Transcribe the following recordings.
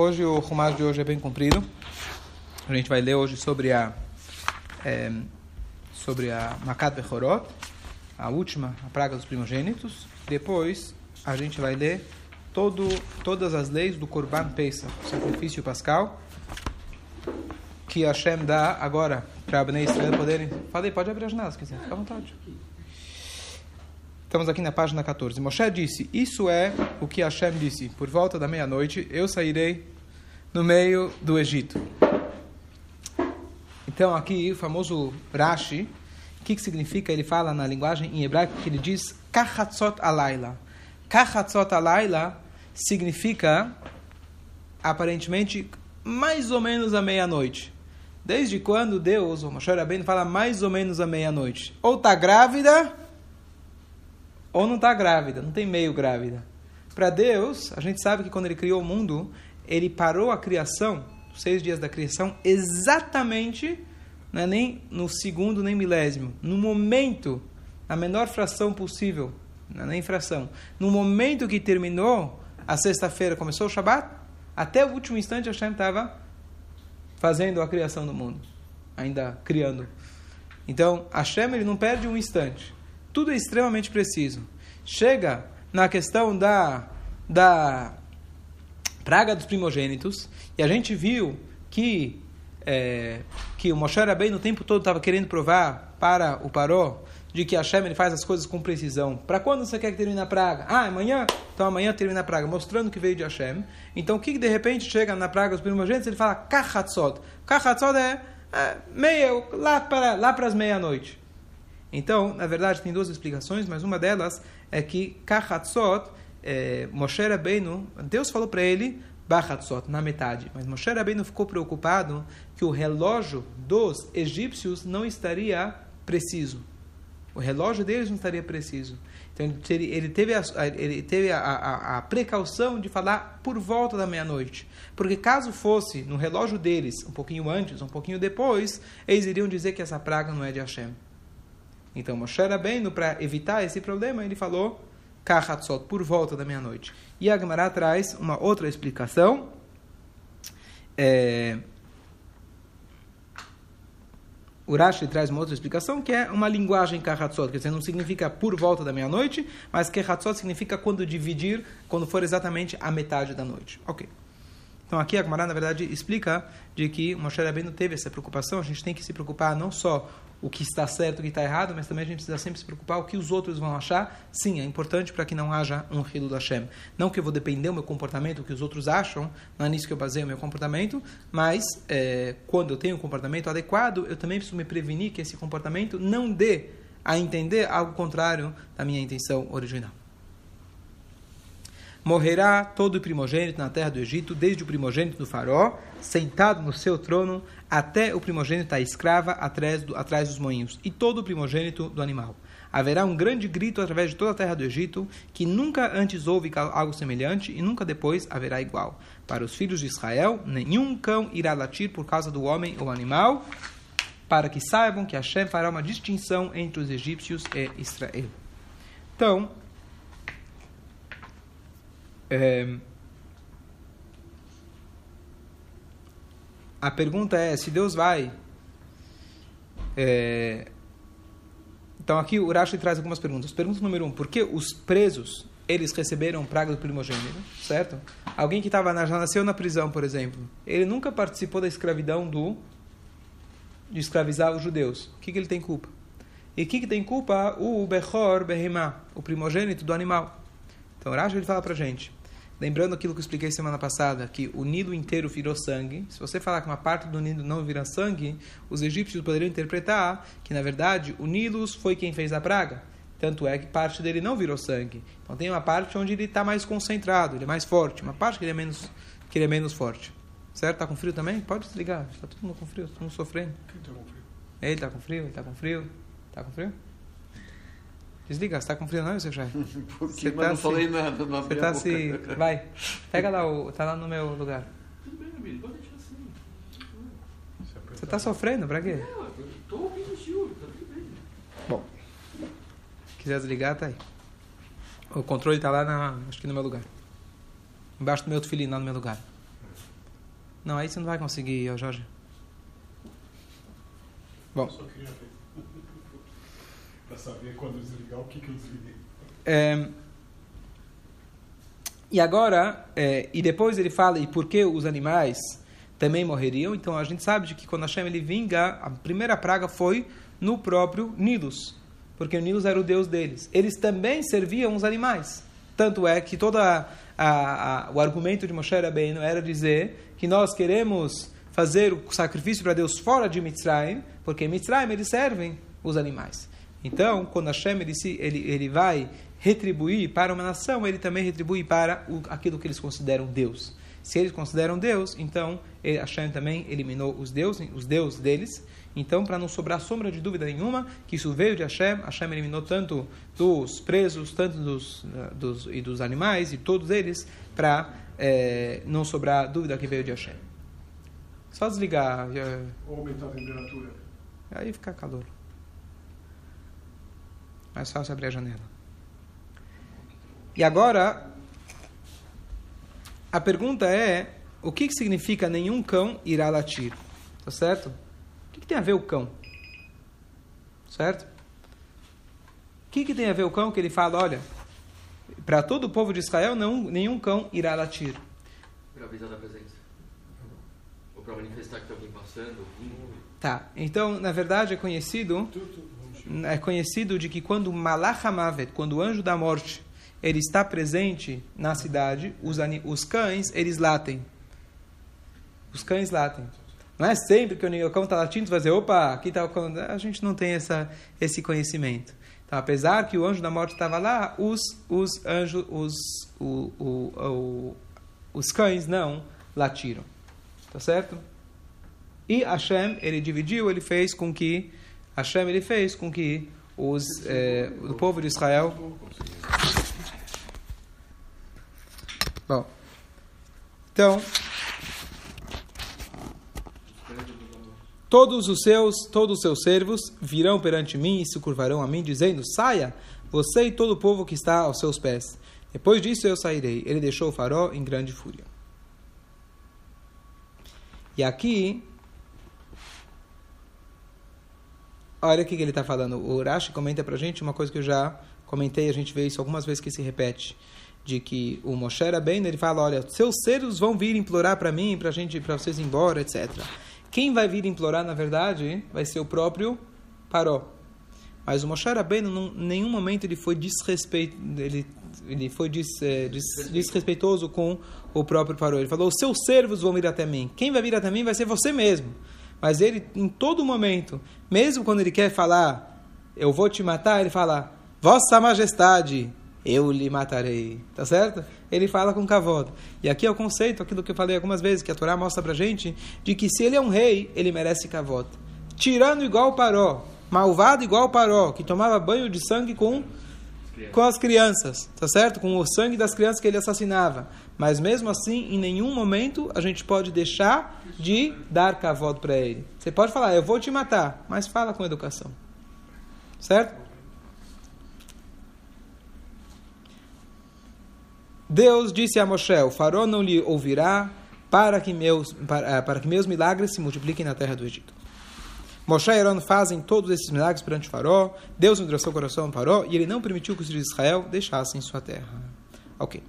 Hoje o Rumash de hoje é bem comprido. A gente vai ler hoje sobre a é, sobre a Makat Bechorot, a última, a praga dos primogênitos. Depois a gente vai ler todo, todas as leis do Korban Pesach, sacrifício pascal, que Hashem dá agora para Bnei Israel poderem... Falei, pode abrir as janelas se quiser, fica à vontade. Estamos aqui na página 14. Moshe disse: Isso é o que Hashem disse. Por volta da meia-noite eu sairei no meio do Egito. Então, aqui o famoso Rashi, o que, que significa? Ele fala na linguagem em hebraico que ele diz Kachatzot alayla. Kachatzot alayla significa aparentemente mais ou menos a meia-noite. Desde quando Deus, o Moshe Rabbeinu, fala mais ou menos a meia-noite? Ou está grávida ou não está grávida, não tem meio grávida. Para Deus, a gente sabe que quando ele criou o mundo, ele parou a criação, seis dias da criação, exatamente, é nem no segundo nem milésimo, no momento, na menor fração possível, não é nem fração, no momento que terminou a sexta-feira, começou o Shabat, até o último instante Hashem estava fazendo a criação do mundo, ainda criando. Então, Hashem ele não perde um instante. Tudo é extremamente preciso. Chega na questão da, da praga dos primogênitos, e a gente viu que, é, que o Moshe Rabbeinu no tempo todo estava querendo provar para o Paró de que Hashem ele faz as coisas com precisão. Para quando você quer que termine a praga? Ah, amanhã? Então amanhã termina a praga, mostrando que veio de Hashem. Então o que de repente chega na praga dos primogênitos? Ele fala Kachatzot. Kachatzot é, é meia, lá para, lá as meia-noite. Então, na verdade, tem duas explicações, mas uma delas é que Kachatzot, é, Moshe Rabbeinu, Deus falou para ele Bachatzot, na metade, mas Moshe Rabbeinu ficou preocupado que o relógio dos egípcios não estaria preciso. O relógio deles não estaria preciso. Então ele teve, a, ele teve a, a, a precaução de falar por volta da meia-noite. Porque caso fosse no relógio deles, um pouquinho antes, um pouquinho depois, eles iriam dizer que essa praga não é de Hashem. Então Moshe Rabbeinu, para evitar esse problema, ele falou Kachatzot, por volta da meia-noite. E a Gemara traz uma outra explicação. É... O Rashi traz uma outra explicação, que é uma linguagem Kachatzot, quer dizer, não significa por volta da meia-noite, mas Kachatzot significa quando dividir, quando for exatamente a metade da noite. Ok. Então aqui a Gemara, na verdade, explica de que o Moshe Rabbeinu teve essa preocupação, a gente tem que se preocupar não só o que está certo, o que está errado, mas também a gente precisa sempre se preocupar o que os outros vão achar. Sim, é importante para que não haja um rilo da Hashem. Não que eu vou depender do meu comportamento, o que os outros acham, não é nisso que eu baseio o meu comportamento, mas é, quando eu tenho um comportamento adequado, eu também preciso me prevenir que esse comportamento não dê a entender algo contrário da minha intenção original. Morrerá todo o primogênito na terra do Egito, desde o primogênito do faraó, sentado no seu trono, até o primogênito da escrava atrás, do, atrás dos moinhos, e todo o primogênito do animal. Haverá um grande grito através de toda a terra do Egito, que nunca antes houve algo semelhante e nunca depois haverá igual. Para os filhos de Israel, nenhum cão irá latir por causa do homem ou animal, para que saibam que Hashem fará uma distinção entre os egípcios e Israel. Então, é, a pergunta é se Deus vai. É, então aqui o Rashi traz algumas perguntas. Pergunta número um: por que os presos eles receberam praga do primogênito, certo? Alguém que estava já nasceu na prisão, por exemplo, ele nunca participou da escravidão do de escravizar os judeus. O que, que ele tem culpa? E o que, que tem culpa? O Bechor Behemá, o primogênito do animal. Então Rashi ele fala para gente Lembrando aquilo que eu expliquei semana passada, que o Nilo inteiro virou sangue. Se você falar que uma parte do Nilo não vira sangue, os egípcios poderiam interpretar que, na verdade, o Nilo foi quem fez a praga. Tanto é que parte dele não virou sangue. Então tem uma parte onde ele está mais concentrado, ele é mais forte. Uma parte que ele é menos, que ele é menos forte. Certo? Está com frio também? Pode desligar. Está todo mundo com frio, todo mundo sofrendo. Quem está com frio? Ele está com frio, ele está com frio. Está com frio? Desliga, você está com frio não, seu chefe? Porque tá não se, falei nada. Não você está se... Vai, pega lá, o, tá lá no meu lugar. Tudo bem, amigo, pode deixar assim. Você está sofrendo, para quê? Estou ouvindo o senhor, tá tudo bem. Bom, quiser desligar, tá aí. O controle está lá, na, acho que no meu lugar. Embaixo do meu filhinho, lá no meu lugar. Não, aí você não vai conseguir, ó, Jorge. Bom. Só queria ver. Pra saber quando desligar o que, que eu desliguei. É, e agora, é, e depois ele fala, e por que os animais também morreriam? Então a gente sabe de que quando Hashem ele vinga, a primeira praga foi no próprio Nilus, porque o Nilus era o deus deles. Eles também serviam os animais. Tanto é que todo a, a, o argumento de Moshe Rabbeinu era dizer que nós queremos fazer o sacrifício para Deus fora de Mitzrayim, porque em Mitzrayim eles servem os animais. Então, quando Hashem ele, ele, ele vai retribuir para uma nação, ele também retribui para o, aquilo que eles consideram Deus. Se eles consideram Deus, então ele, Hashem também eliminou os deuses, os deuses deles. Então, para não sobrar sombra de dúvida nenhuma, que isso veio de Hashem, Hashem eliminou tanto dos presos, tanto dos, dos e dos animais, e todos eles, para é, não sobrar dúvida que veio de Hashem. Só desligar. Já... Ou aumentar a temperatura. Aí fica calor. Mais fácil abrir a janela. E agora, a pergunta é: o que, que significa nenhum cão irá latir? Tá certo? O que, que tem a ver o cão? Certo? O que, que tem a ver o cão que ele fala, olha, para todo o povo de Israel, não, nenhum cão irá latir. Para avisar da presença. Ou para manifestar que tem alguém passando. Tá, então, na verdade, é conhecido é conhecido de que quando Malach quando o anjo da morte, ele está presente na cidade, os, os cães, eles latem. Os cães latem. Não é sempre que o cão está latindo, você vai dizer, opa, aqui está o cão. A gente não tem essa, esse conhecimento. Então, apesar que o anjo da morte estava lá, os, os anjos, os, o, o, o, os cães não latiram. Tá certo? E Hashem, ele dividiu, ele fez com que Hashem ele fez com que os, eh, o povo de Israel. Bom, então todos os seus todos os seus servos virão perante mim e se curvarão a mim dizendo saia você e todo o povo que está aos seus pés. Depois disso eu sairei. Ele deixou o farol em grande fúria. E aqui olha o que, ele está falando. O Urashi comenta para a gente uma coisa que eu já comentei, a gente vê isso algumas vezes que se repete, de que o Moshe bem, ele fala, olha, seus seres vão vir implorar para mim, para gente, para vocês ir embora, etc. Quem vai vir implorar, na verdade, vai ser o próprio Paró. Mas o Moshe Rabbeinu, em nenhum momento ele foi desrespeito, ele, ele foi des, é, des, desrespeitoso com o próprio Paró. Ele falou: os seus servos vão vir até mim. Quem vai vir até mim vai ser você mesmo. Mas ele, em todo momento, mesmo quando ele quer falar, eu vou te matar, ele fala, Vossa Majestade, eu lhe matarei. Tá certo? Ele fala com cavalo. E aqui é o conceito, aquilo que eu falei algumas vezes, que a Torá mostra pra gente, de que se ele é um rei, ele merece cavalo. Tirando igual Paró, malvado igual Paró, que tomava banho de sangue com com as crianças, tá certo? Com o sangue das crianças que ele assassinava. Mas mesmo assim, em nenhum momento a gente pode deixar de dar cavalo para ele. Você pode falar, eu vou te matar, mas fala com educação. Certo? Deus disse a Moshe: O não lhe ouvirá para que meus, para, para que meus milagres se multipliquem na terra do Egito. Moshe e Aaron fazem todos esses milagres perante o farol. Deus endureceu o coração do farol e ele não permitiu que os filhos de Israel deixassem sua terra. Ok.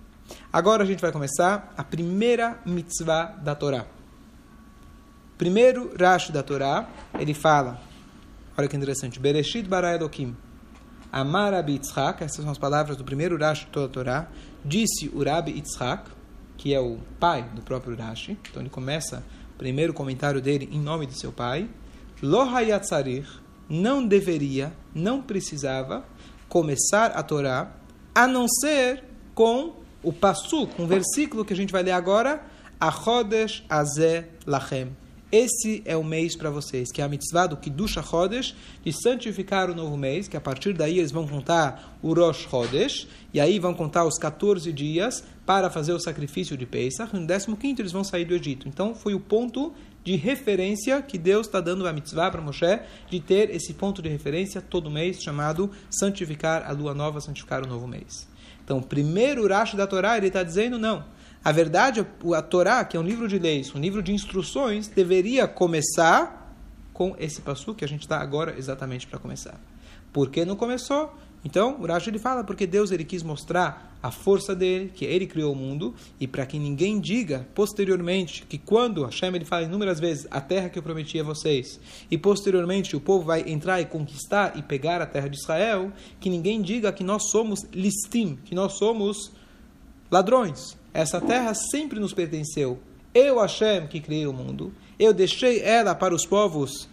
Agora a gente vai começar a primeira mitzvah da Torá. Primeiro Rashi da Torá, ele fala, olha que interessante, Bereshit bara Elohim, Amar Abi Yitzhak, essas são as palavras do primeiro Rashi de toda a Torá, disse o Rabi Yitzhak, que é o pai do próprio Rashi, então ele começa primeiro comentário dele em nome do seu pai, Lo hayatzarir, não deveria, não precisava começar a Torá, a não ser com o Passuk, um versículo que a gente vai ler agora, Achodesh Azeh Lachem. Esse é o mês para vocês, que é a mitzvah do Kiddush Chodesh, de santificar o novo mês, que a partir daí eles vão contar o Rosh Chodesh, e aí vão contar os 14 dias para fazer o sacrifício de Pesach, no 15 eles vão sair do Egito. Então foi o ponto de referência que Deus está dando a mitzvah para Moshe, de ter esse ponto de referência todo mês, chamado santificar a lua nova, santificar o novo mês. Então, primeiro Urash da Torá, ele está dizendo, não, A verdade, a Torá, que é um livro de leis, um livro de instruções, deveria começar com esse passo que a gente está agora exatamente para começar. Por que não começou? Então, o Rashi ele fala porque Deus ele quis mostrar a força dele, que ele criou o mundo, e para que ninguém diga posteriormente que quando Hashem ele fala inúmeras vezes a terra que eu prometi a vocês, e posteriormente o povo vai entrar e conquistar e pegar a terra de Israel, que ninguém diga que nós somos listim, que nós somos ladrões. Essa terra sempre nos pertenceu. Eu, Hashem, que criei o mundo, eu deixei ela para os povos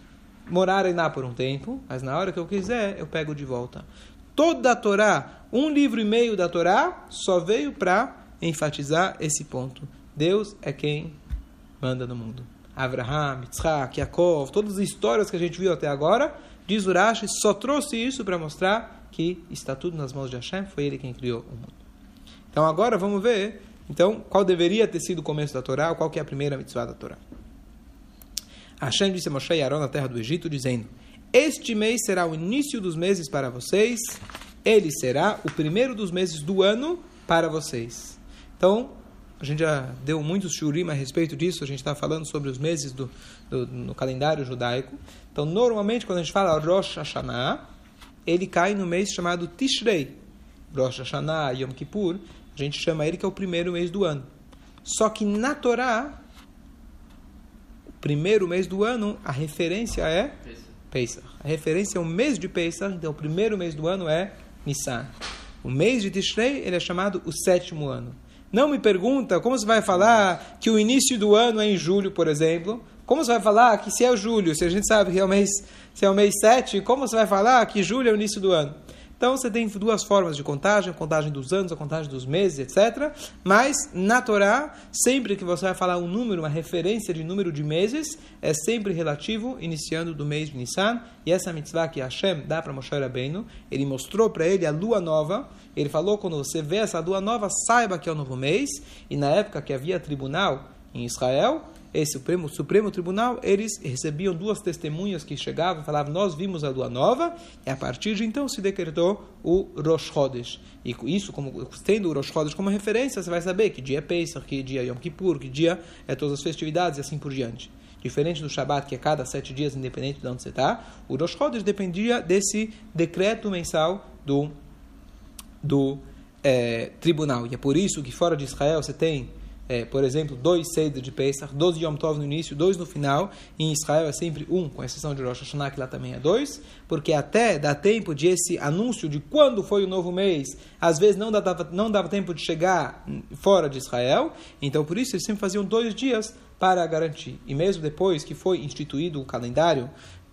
morarem lá por um tempo, mas na hora que eu quiser, eu pego de volta toda a Torá, um livro e meio da Torá, só veio para enfatizar esse ponto. Deus é quem manda no mundo. Abraham, Yitzhak, Yaakov, todas as histórias que a gente viu até agora, diz Urash, só trouxe isso para mostrar que está tudo nas mãos de Hashem, foi ele quem criou o mundo. Então agora vamos ver, então, qual deveria ter sido o começo da Torá, qual que é a primeira mitzvah da Torá. Hashem disse a Moshe e Aaron na terra do Egito, dizendo, este mês será o início dos meses para vocês. Ele será o primeiro dos meses do ano para vocês. Então, a gente já deu muitos shurim a respeito disso. A gente está falando sobre os meses do, do, no calendário judaico. Então, normalmente, quando a gente fala Rosh Hashanah, ele cai no mês chamado Tishrei. Rosh Hashanah, Yom Kippur, a gente chama ele que é o primeiro mês do ano. Só que na Torá, o primeiro mês do ano, a referência é Pesach. A referência é o mês de Pesach, então o primeiro mês do ano é Nissan. O mês de Tishrei ele é chamado o sétimo ano. Não me pergunta como você vai falar que o início do ano é em julho, por exemplo. Como você vai falar que se é julho, se a gente sabe que é o mês, se é o mês 7, como você vai falar que julho é o início do ano? Então você tem duas formas de contagem, a contagem dos anos, a contagem dos meses, etc. Mas na Torá, sempre que você vai falar um número, uma referência de número de meses, é sempre relativo, iniciando do mês de Nissan. E essa mitzvah que Hashem dá para Moshe Rabbeinu, ele mostrou para ele a lua nova. Ele falou, quando você vê essa lua nova, saiba que é o novo mês. E na época que havia tribunal em Israel, esse Supremo, Supremo Tribunal, eles recebiam duas testemunhas que chegavam e falavam: Nós vimos a lua nova, e a partir de então se decretou o Rosh Chodesh. E isso, como, tendo o Rosh Chodesh como referência, você vai saber que dia é Pesach, que dia é Yom Kippur, que dia é todas as festividades e assim por diante. Diferente do Shabat, que é cada sete dias, independente de onde você está, o Rosh Chodesh dependia desse decreto mensal do, do é, tribunal. E é por isso que fora de Israel você tem é, por exemplo, dois Seder de Pesach, dois Yom Tov no início, dois no final. Em Israel é sempre um, com exceção de Rosh Hashanah, que lá também é dois, porque até dá tempo de esse anúncio de quando foi o novo mês, às vezes não dava, não dava tempo de chegar fora de Israel, então por isso eles sempre faziam dois dias para garantir. E mesmo depois que foi instituído o calendário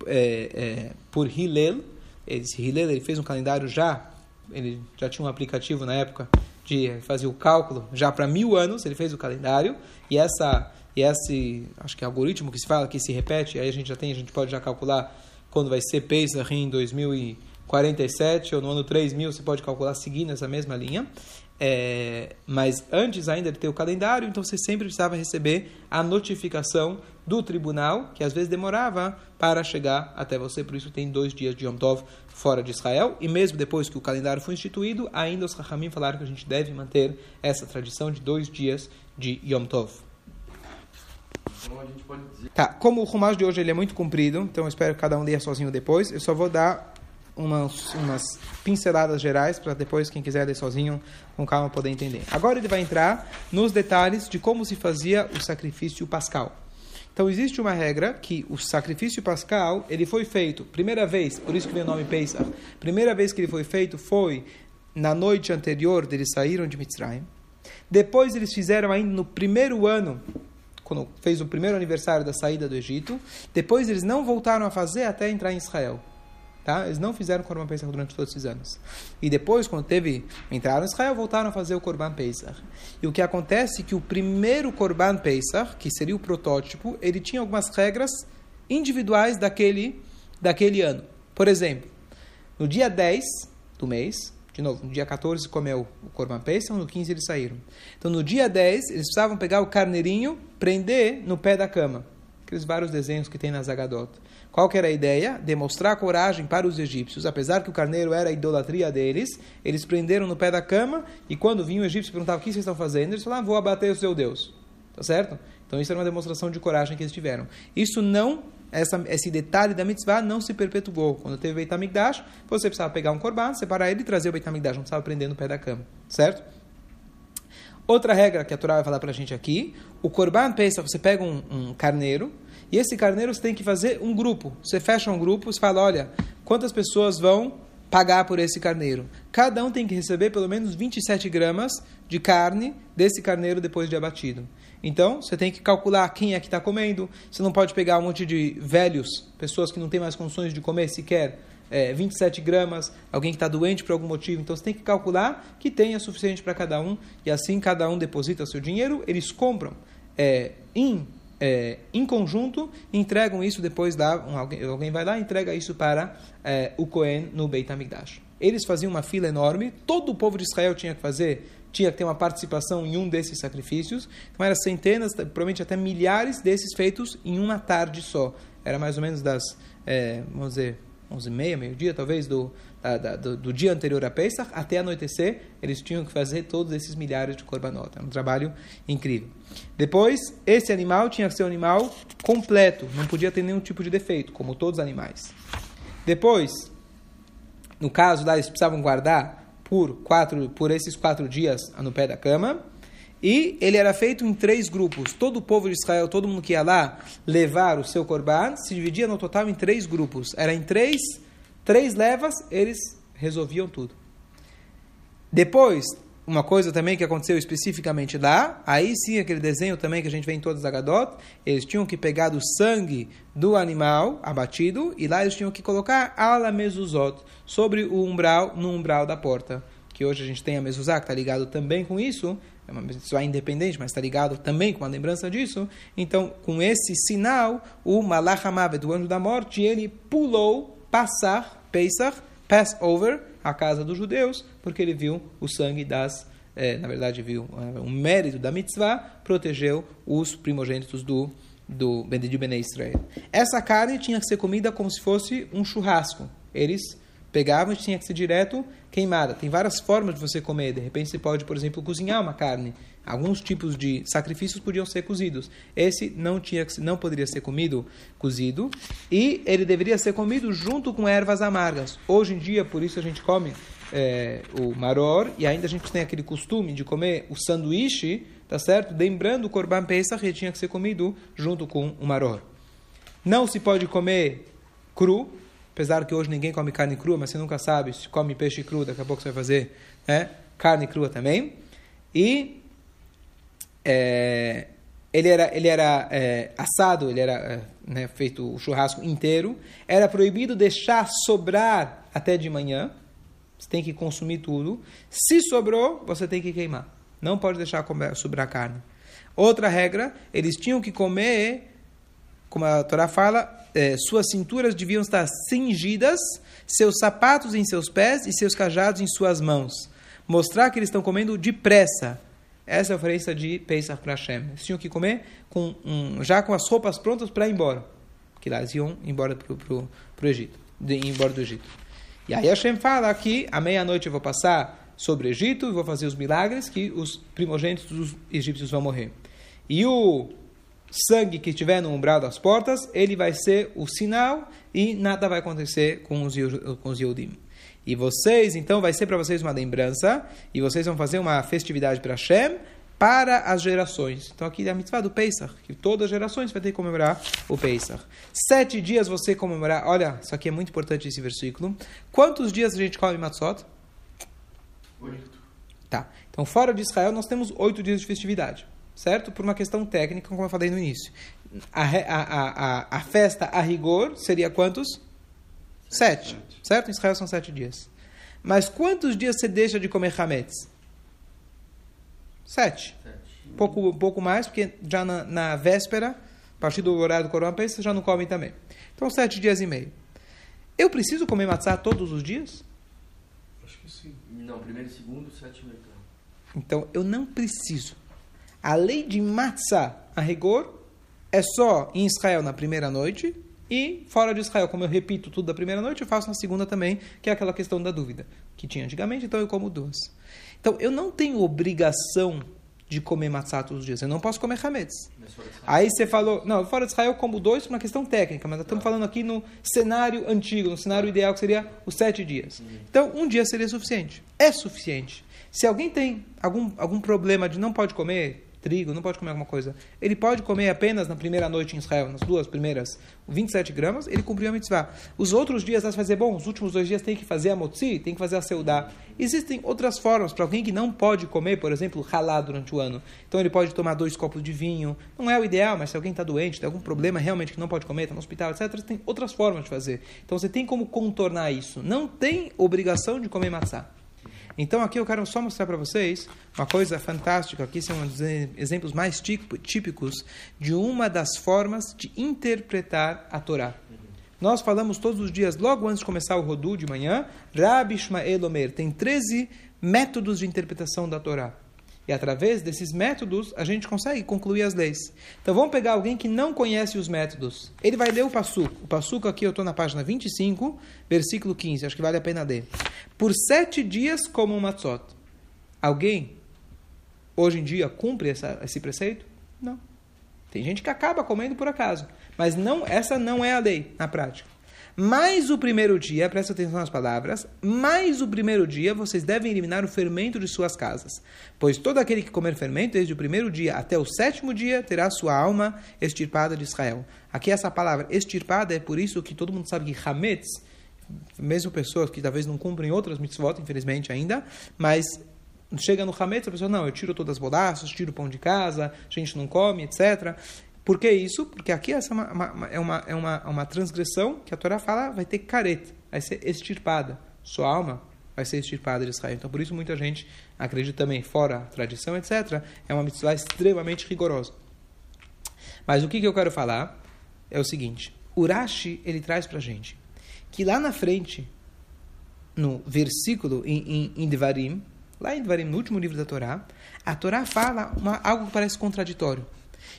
é, é, por Hillel, esse Hillel ele fez um calendário já, ele já tinha um aplicativo na época de fazer o cálculo já para mil anos, ele fez o calendário, e essa e esse, acho que é algoritmo que se fala, que se repete, aí a gente já tem, a gente pode já calcular quando vai ser Pesach em 2047 ou no ano 3000, você pode calcular seguindo essa mesma linha. É, mas antes ainda de ter o calendário, então você sempre precisava receber a notificação do tribunal, que às vezes demorava para chegar até você, por isso tem dois dias de Yom Tov fora de Israel, e mesmo depois que o calendário foi instituído, ainda os Rahamim falaram que a gente deve manter essa tradição de dois dias de Yom Tov. Tá, como o Rumash de hoje ele é muito comprido, então eu espero que cada um leia sozinho depois, eu só vou dar umas, umas pinceladas gerais para depois quem quiser ler sozinho com calma poder entender. Agora ele vai entrar nos detalhes de como se fazia o sacrifício pascal. Então existe uma regra que o sacrifício pascal ele foi feito primeira vez, por isso que vem o nome Pesach. Primeira vez que ele foi feito foi na noite anterior eles saíram de Mitzrayim. Depois eles fizeram ainda no primeiro ano quando fez o primeiro aniversário da saída do Egito. Depois eles não voltaram a fazer até entrar em Israel. Tá? Eles não fizeram Korban Pesach durante todos esses anos. E depois, quando teve entraram em Israel, voltaram a fazer o Korban Pesach. E o que acontece é que o primeiro Korban Pesach, que seria o protótipo, ele tinha algumas regras individuais daquele, daquele ano. Por exemplo, no dia 10 do mês, de novo, no dia 14 comeu o Korban Pesach, no 15 eles saíram. Então, no dia 10, eles precisavam pegar o carneirinho, prender no pé da cama. Aqueles vários desenhos que tem na Zagadot. Qual que era a ideia? Demonstrar coragem para os egípcios. Apesar que o carneiro era a idolatria deles, eles prenderam no pé da cama e quando vinha o egípcio perguntava o que vocês estão fazendo, eles falavam, ah, vou abater o seu Deus. Tá certo? Então isso era uma demonstração de coragem que eles tiveram. Isso não, essa, esse detalhe da mitzvah não se perpetuou. Quando teve Beit HaMikdash, você precisava pegar um corban, separar ele e trazer o Beit HaMikdash, não precisava prender no pé da cama. Certo? Outra regra que a Torá vai falar para a gente aqui, o Korban pensa, você pega um, um, carneiro, e esse carneiro você tem que fazer um grupo. Você fecha um grupo, você fala, olha, quantas pessoas vão pagar por esse carneiro? Cada um tem que receber pelo menos 27 gramas de carne desse carneiro depois de abatido. Então, você tem que calcular quem é que está comendo. Você não pode pegar um monte de velhos, pessoas que não têm mais condições de comer sequer é, 27 gramas, alguém que está doente por algum motivo. Então, você tem que calcular que tenha suficiente para cada um. E assim, cada um deposita seu dinheiro, eles compram é, em, é, em conjunto entregam isso depois um, alguém, alguém vai lá e entrega isso para é, o Cohen no Beit HaMikdash. Eles faziam uma fila enorme, todo o povo de Israel tinha que fazer tinha que ter uma participação em um desses sacrifícios. Então, eram centenas, provavelmente até milhares desses feitos em uma tarde só. Era mais ou menos das, é, vamos dizer, 11 e meia, meio-dia, talvez, do, da, da, do, do, dia anterior a Pesach, até anoitecer, eles tinham que fazer todos esses milhares de korbanot. Era um trabalho incrível. Depois, esse animal tinha que ser um animal completo, não podia ter nenhum tipo de defeito, como todos os animais. Depois, no caso lá, eles precisavam guardar por, quatro, por esses quatro dias no pé da cama. E ele era feito em três grupos. Todo o povo de Israel, todo mundo que ia lá levar o seu corban, se dividia no total em três grupos. Era em três, três levas, eles resolviam tudo. Depois, uma coisa também que aconteceu especificamente lá, aí sim aquele desenho também que a gente vê em todas as Agadot, eles tinham que pegar do sangue do animal abatido e lá eles tinham que colocar ala mezuzot sobre o umbral, no umbral da porta. Que hoje a gente tem a mezuzá que está ligado também com isso, é uma pessoa independente, mas está ligado também com a lembrança disso. Então, com esse sinal, o Malach Hamavet, o anjo da morte, ele pulou passar Pesach, Passover, a casa dos judeus, porque ele viu o sangue das, é, na verdade viu é, o mérito da mitzvah, protegeu os primogênitos do do de Bene Israel. Essa carne tinha que ser comida como se fosse um churrasco. Eles pegavam e tinha que ser direto queimada. Tem várias formas de você comer. De repente você pode, por exemplo, cozinhar uma carne. Alguns tipos de sacrifícios podiam ser cozidos. Esse não tinha não poderia ser comido cozido e ele deveria ser comido junto com ervas amargas. Hoje em dia, por isso a gente come é, o maror e ainda a gente tem aquele costume de comer o sanduíche, tá certo? Lembrando o korban pesach tinha que ser comido junto com o maror. Não se pode comer cru, apesar que hoje ninguém come carne crua, mas você nunca sabe se come peixe cru, daqui a pouco você vai fazer né? carne crua também. E é, ele era, ele era é, assado, ele era é, né, feito o churrasco inteiro. Era proibido deixar sobrar até de manhã. Você tem que consumir tudo. Se sobrou, você tem que queimar. Não pode deixar sobrar carne. Outra regra, eles tinham que comer, como a Torá fala, é, suas cinturas deviam estar cingidas, seus sapatos em seus pés e seus cajados em suas mãos. Mostrar que eles estão comendo depressa essa é a oferência de Pesach para Hashem. Eles tinham que comer com um, já com as roupas prontas para ir embora. Que lá eles iam embora para o Egito. De, embora do Egito. E aí Hashem fala que à meia-noite eu vou passar sobre o Egito e vou fazer os milagres que os primogênitos dos egípcios vão morrer. E o sangue que estiver no umbral das portas, ele vai ser o sinal e nada vai acontecer com os, com os Yodim. E vocês, então, vai ser para vocês uma lembrança, e vocês vão fazer uma festividade para Hashem, para as gerações. Então aqui é a mitzvah do Pesach, que todas as gerações vai ter que comemorar o Pesach. Sete dias você comemorar, olha, isso aqui é muito importante esse versículo. Quantos dias a gente come matzot? Oito. Tá, então fora de Israel nós temos oito dias de festividade, certo? Por uma questão técnica, como eu falei no início. A, a, a, a festa a rigor seria quantos? Sete. Sete. Certo? Em Israel são sete dias. Mas quantos dias você deixa de comer hametz? Sete. Sete. Pouco, pouco mais, porque já na, na véspera, a partir do horário do Corão você já não come também. Então, sete dias e meio. Eu preciso comer matzah todos os dias? Acho que sim. Não, primeiro e segundo, sete e meio. Então, eu não preciso. A lei de matzah, a rigor, é só em Israel na primeira noite e fora de Israel, como eu repito tudo da primeira noite, eu faço na segunda também, que é aquela questão da dúvida que tinha antigamente, então eu como duas. Então eu não tenho obrigação de comer matzá todos os dias. Eu não posso comer hametz. Aí você falou, não, fora de Israel eu como dois por uma questão técnica, mas estamos falando aqui no cenário antigo, no cenário ideal que seria os sete dias. Então um dia seria suficiente. É suficiente. Se alguém tem algum, algum problema de não pode comer trigo, não pode comer alguma coisa. Ele pode comer apenas na primeira noite em Israel, nas duas primeiras, 27 gramas, ele cumpriu a mitzvah. Os outros dias, vai fazer, bom, os últimos dois dias tem que fazer a motzi, tem que fazer a seudá. Existem outras formas para alguém que não pode comer, por exemplo, ralá durante o ano. Então ele pode tomar dois copos de vinho. Não é o ideal, mas se alguém está doente, tem algum problema realmente que não pode comer, está no hospital, etc., tem outras formas de fazer. Então você tem como contornar isso. Não tem obrigação de comer matzá. Então aqui eu quero só mostrar para vocês uma coisa fantástica. Aqui são um dos exemplos mais típicos de uma das formas de interpretar a Torá. Nós falamos todos os dias, logo antes de começar o Rodu de manhã, Rabi Ishmael Omer tem 13 métodos de interpretação da Torá. E através desses métodos, a gente consegue concluir as leis. Então vamos pegar alguém que não conhece os métodos. Ele vai ler o Passuco. O Passuco aqui eu estou na página 25, versículo 15. Acho que vale a pena ler. Por sete dias como um matzot. Alguém, hoje em dia, cumpre essa, esse preceito? Não. Tem gente que acaba comendo por acaso. Mas não, essa não é a lei na prática. Mais o primeiro dia, presta atenção nas palavras, mais o primeiro dia vocês devem eliminar o fermento de suas casas. Pois todo aquele que comer fermento, desde o primeiro dia até o sétimo dia, terá sua alma extirpada de Israel. Aqui essa palavra extirpada é por isso que todo mundo sabe que Hametz, mesmo pessoas que talvez não cumprem outras mitzvot, infelizmente ainda, mas chega no Hametz, a pessoa, não, eu tiro todas as bolachas, tiro o pão de casa, a gente não come, etc. Por que isso? Porque aqui essa é uma, é, uma, é uma, uma transgressão que a Torá fala vai ter careta, vai ser extirpada. Sua alma vai ser extirpada de Israel. Então, por isso, muita gente acredita também, fora a tradição, etc., é uma mitzvah extremamente rigorosa. Mas o que, que eu quero falar é o seguinte: Urashi, ele traz para gente que lá na frente, no versículo em, em, em Devarim, lá em Devarim, no último livro da Torá, a Torá fala uma, algo que parece contraditório.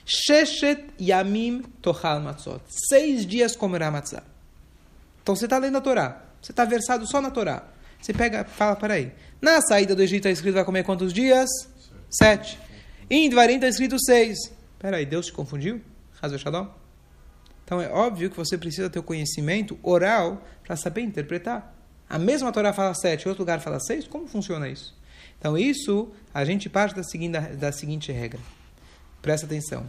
Sheshet Yamim Tochal Matzot. Seis dias comerá matzah. Então você está lendo a Torá. Você está versado só na Torá. Você pega fala, peraí. Na saída do Egito está escrito vai comer quantos dias? Sete. Em Dvarim está escrito seis. Peraí, Deus te confundiu? Então é óbvio que você precisa ter o conhecimento oral para saber interpretar. A mesma Torá fala sete, outro lugar fala seis. Como funciona isso? Então isso, a gente parte da seguinte, da seguinte regra. Presta atenção.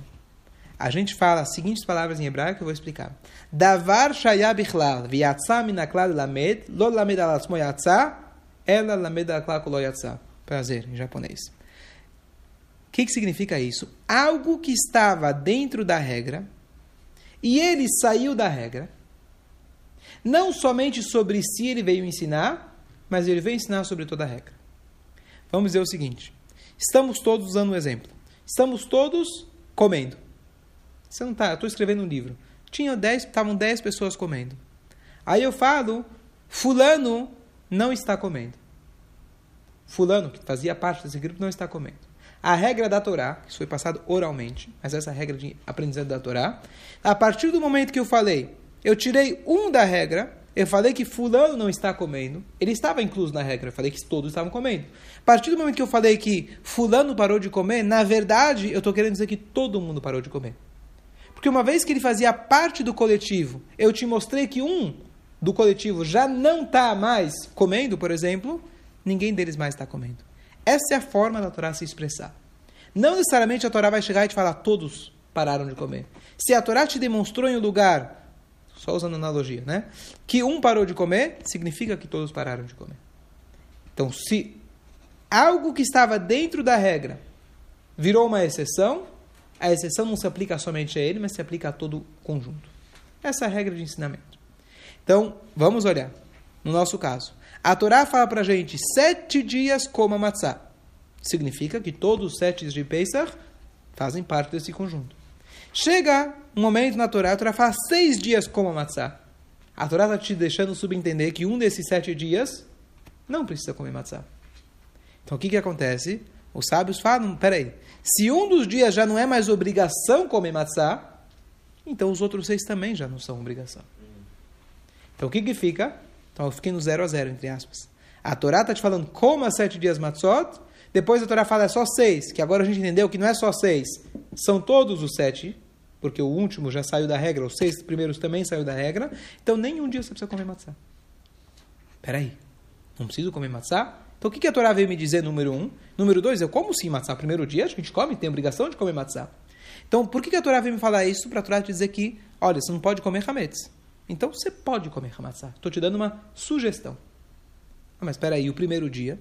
A gente fala as seguintes palavras em hebraico que eu vou explicar. Davar shaya bichlal, v'yatsa minaklal lamed, lo lamed alatzmo yatsa, ela lamed alaklal kolo. Prazer, em japonês. O que, que significa isso? Algo que estava dentro da regra, e ele saiu da regra, não somente sobre si ele veio ensinar, mas ele veio ensinar sobre toda a regra. Vamos dizer o seguinte: estamos todos usando um exemplo. Estamos todos comendo. Você não tá, eu estou escrevendo um livro. Tinha dez, estavam dez pessoas comendo. Aí eu falo, fulano não está comendo. Fulano, que fazia parte desse grupo, não está comendo. A regra da Torá, isso foi passado oralmente, mas essa regra de aprendizado da Torá, a partir do momento que eu falei, eu tirei um da regra, eu falei que fulano não está comendo. Ele estava incluso na regra. Eu falei que todos estavam comendo. A partir do momento que eu falei que fulano parou de comer, na verdade, eu estou querendo dizer que todo mundo parou de comer. Porque uma vez que ele fazia parte do coletivo, eu te mostrei que um do coletivo já não está mais comendo, por exemplo, ninguém deles mais está comendo. Essa é a forma da Torá se expressar. Não necessariamente a Torá vai chegar e te falar todos pararam de comer. Se a Torá te demonstrou em um lugar só usando analogia, né? Que um parou de comer, significa que todos pararam de comer. Então, se algo que estava dentro da regra virou uma exceção, a exceção não se aplica somente a ele, mas se aplica a todo o conjunto. Essa é a regra de ensinamento. Então, vamos olhar. No nosso caso, a Torá fala para a gente sete dias coma matzá. Significa que todos os sete dias de Pesach fazem parte desse conjunto. Chega um momento na Torá, a Torá fala seis dias como matzá. A Torá está te deixando subentender que um desses sete dias não precisa comer matzá. Então o que, que acontece? Os sábios falam, peraí, se um dos dias já não é mais obrigação comer matzá, então os outros seis também já não são obrigação. Então o que que fica? Então eu fiquei no zero a zero, entre aspas. A Torá está te falando coma sete dias matzot, depois a Torá fala é só seis, que agora a gente entendeu que não é só seis, são todos os sete, porque o último já saiu da regra, os seis primeiros também saiu da regra, então nenhum dia você precisa comer matzá. Peraí, não preciso comer matzá? Então o que, que a Torá veio me dizer, número um? Número dois, eu como sim matzá. Primeiro dia a gente come, tem obrigação de comer matzá. Então por que, a Torá veio me falar isso? Para a Torá te dizer que, olha, você não pode comer hametz. Então você pode comer matzá. Estou te dando uma sugestão. Ah, mas espera aí, o primeiro dia,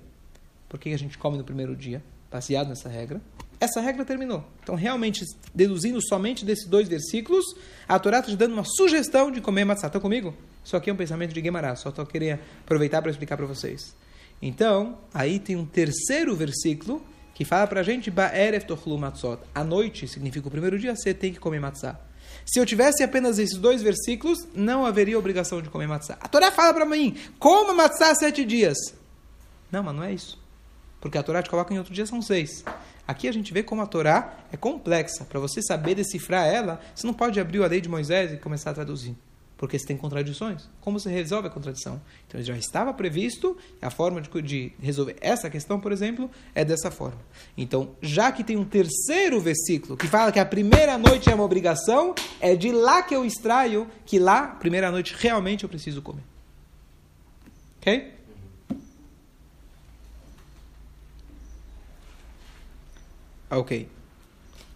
por que a gente come no primeiro dia? Baseado nessa regra. Essa regra terminou. Então, realmente, deduzindo somente desses dois versículos, a Torá está te dando uma sugestão de comer matzá. Estão comigo? Isso aqui é um pensamento de Guemará. Só estou querendo aproveitar para explicar para vocês. Então, aí tem um terceiro versículo que fala para a gente. A noite significa o primeiro dia, você tem que comer matzá. Se eu tivesse apenas esses dois versículos, não haveria obrigação de comer matzá. A Torá fala para mim, coma matzá sete dias. Não, mas não é isso. Porque a Torá te coloca em outro dia, são seis. Aqui a gente vê como a Torá é complexa. Para você saber decifrar ela, você não pode abrir a lei de Moisés e começar a traduzir porque você tem contradições. Como você resolve a contradição? Então já estava previsto, a forma de, de, resolver essa questão, por exemplo, é dessa forma. Então, já que tem um terceiro versículo que fala que a primeira noite é uma obrigação, é de lá que eu extraio que lá, primeira noite, realmente eu preciso comer. Ok? Ok.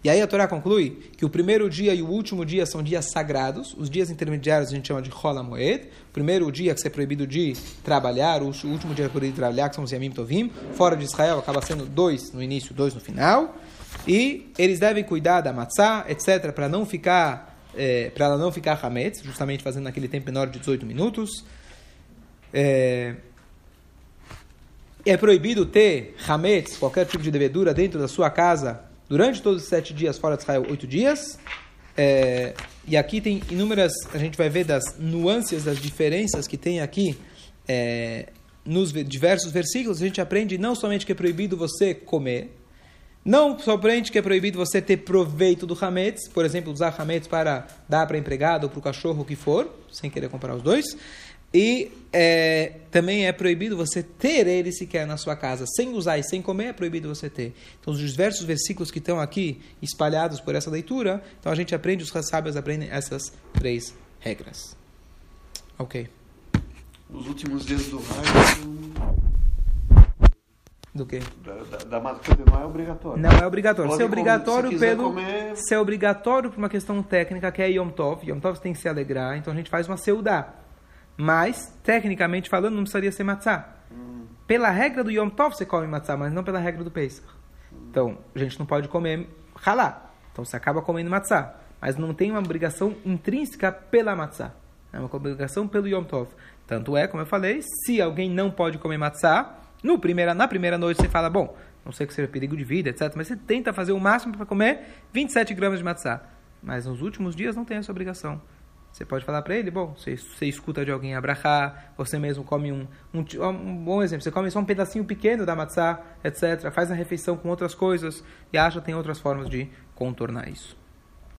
E aí a Torá conclui que o primeiro dia e o último dia são dias sagrados. Os dias intermediários a gente chama de Rola Moed. O primeiro dia que é proibido de trabalhar, o último dia que é proibido de trabalhar, que são os Yamim Tovim. Fora de Israel acaba sendo dois no início, dois no final. E eles devem cuidar da matzá, etc., para não ficar é, para ela não ficar hametz, justamente fazendo naquele tempo menor de 18 minutos. É, é proibido ter hametz, qualquer tipo de levedura, dentro da sua casa durante todos os sete dias, fora de Israel, oito dias. É, e aqui tem inúmeras, a gente vai ver das nuances, das diferenças que tem aqui é, nos diversos versículos. A gente aprende não somente que é proibido você comer, não somente que é proibido você ter proveito do hametz, por exemplo, usar hametz para dar para empregado ou para o cachorro, o que for, sem querer comprar os dois. E é, também é proibido você ter ele sequer na sua casa. Sem usar e sem comer, é proibido você ter. Então, os diversos versículos que estão aqui espalhados por essa leitura, então a gente aprende, os sábios aprendem essas três regras. Ok. Os últimos dias do raio. Do quê? Da, da, da não é obrigatório. Não é obrigatório. Pode é obrigatório comer, se pelo. Comer... É obrigatório por uma questão técnica, que é Yom Tov. Yom Tov tem que se alegrar, então a gente faz uma seudá. Mas, tecnicamente falando, não precisaria ser matzá. Pela regra do Yom Tov você come matzá, mas não pela regra do Pesach. Então, a gente não pode comer halá. Então, você acaba comendo matzá. Mas não tem uma obrigação intrínseca pela matzá. É uma obrigação pelo Yom Tov. Tanto é, como eu falei, se alguém não pode comer matzá, no primeira, na primeira noite você fala, bom, não sei que seja perigo de vida, etc. Mas você tenta fazer o máximo para comer 27 gramas de matzá. Mas nos últimos dias não tem essa obrigação. Você pode falar para ele, bom, você, você escuta de alguém abrahar, você mesmo come um, um, um, bom exemplo, você come só um pedacinho pequeno da matzá, etc. Faz a refeição com outras coisas e acha que tem outras formas de contornar isso.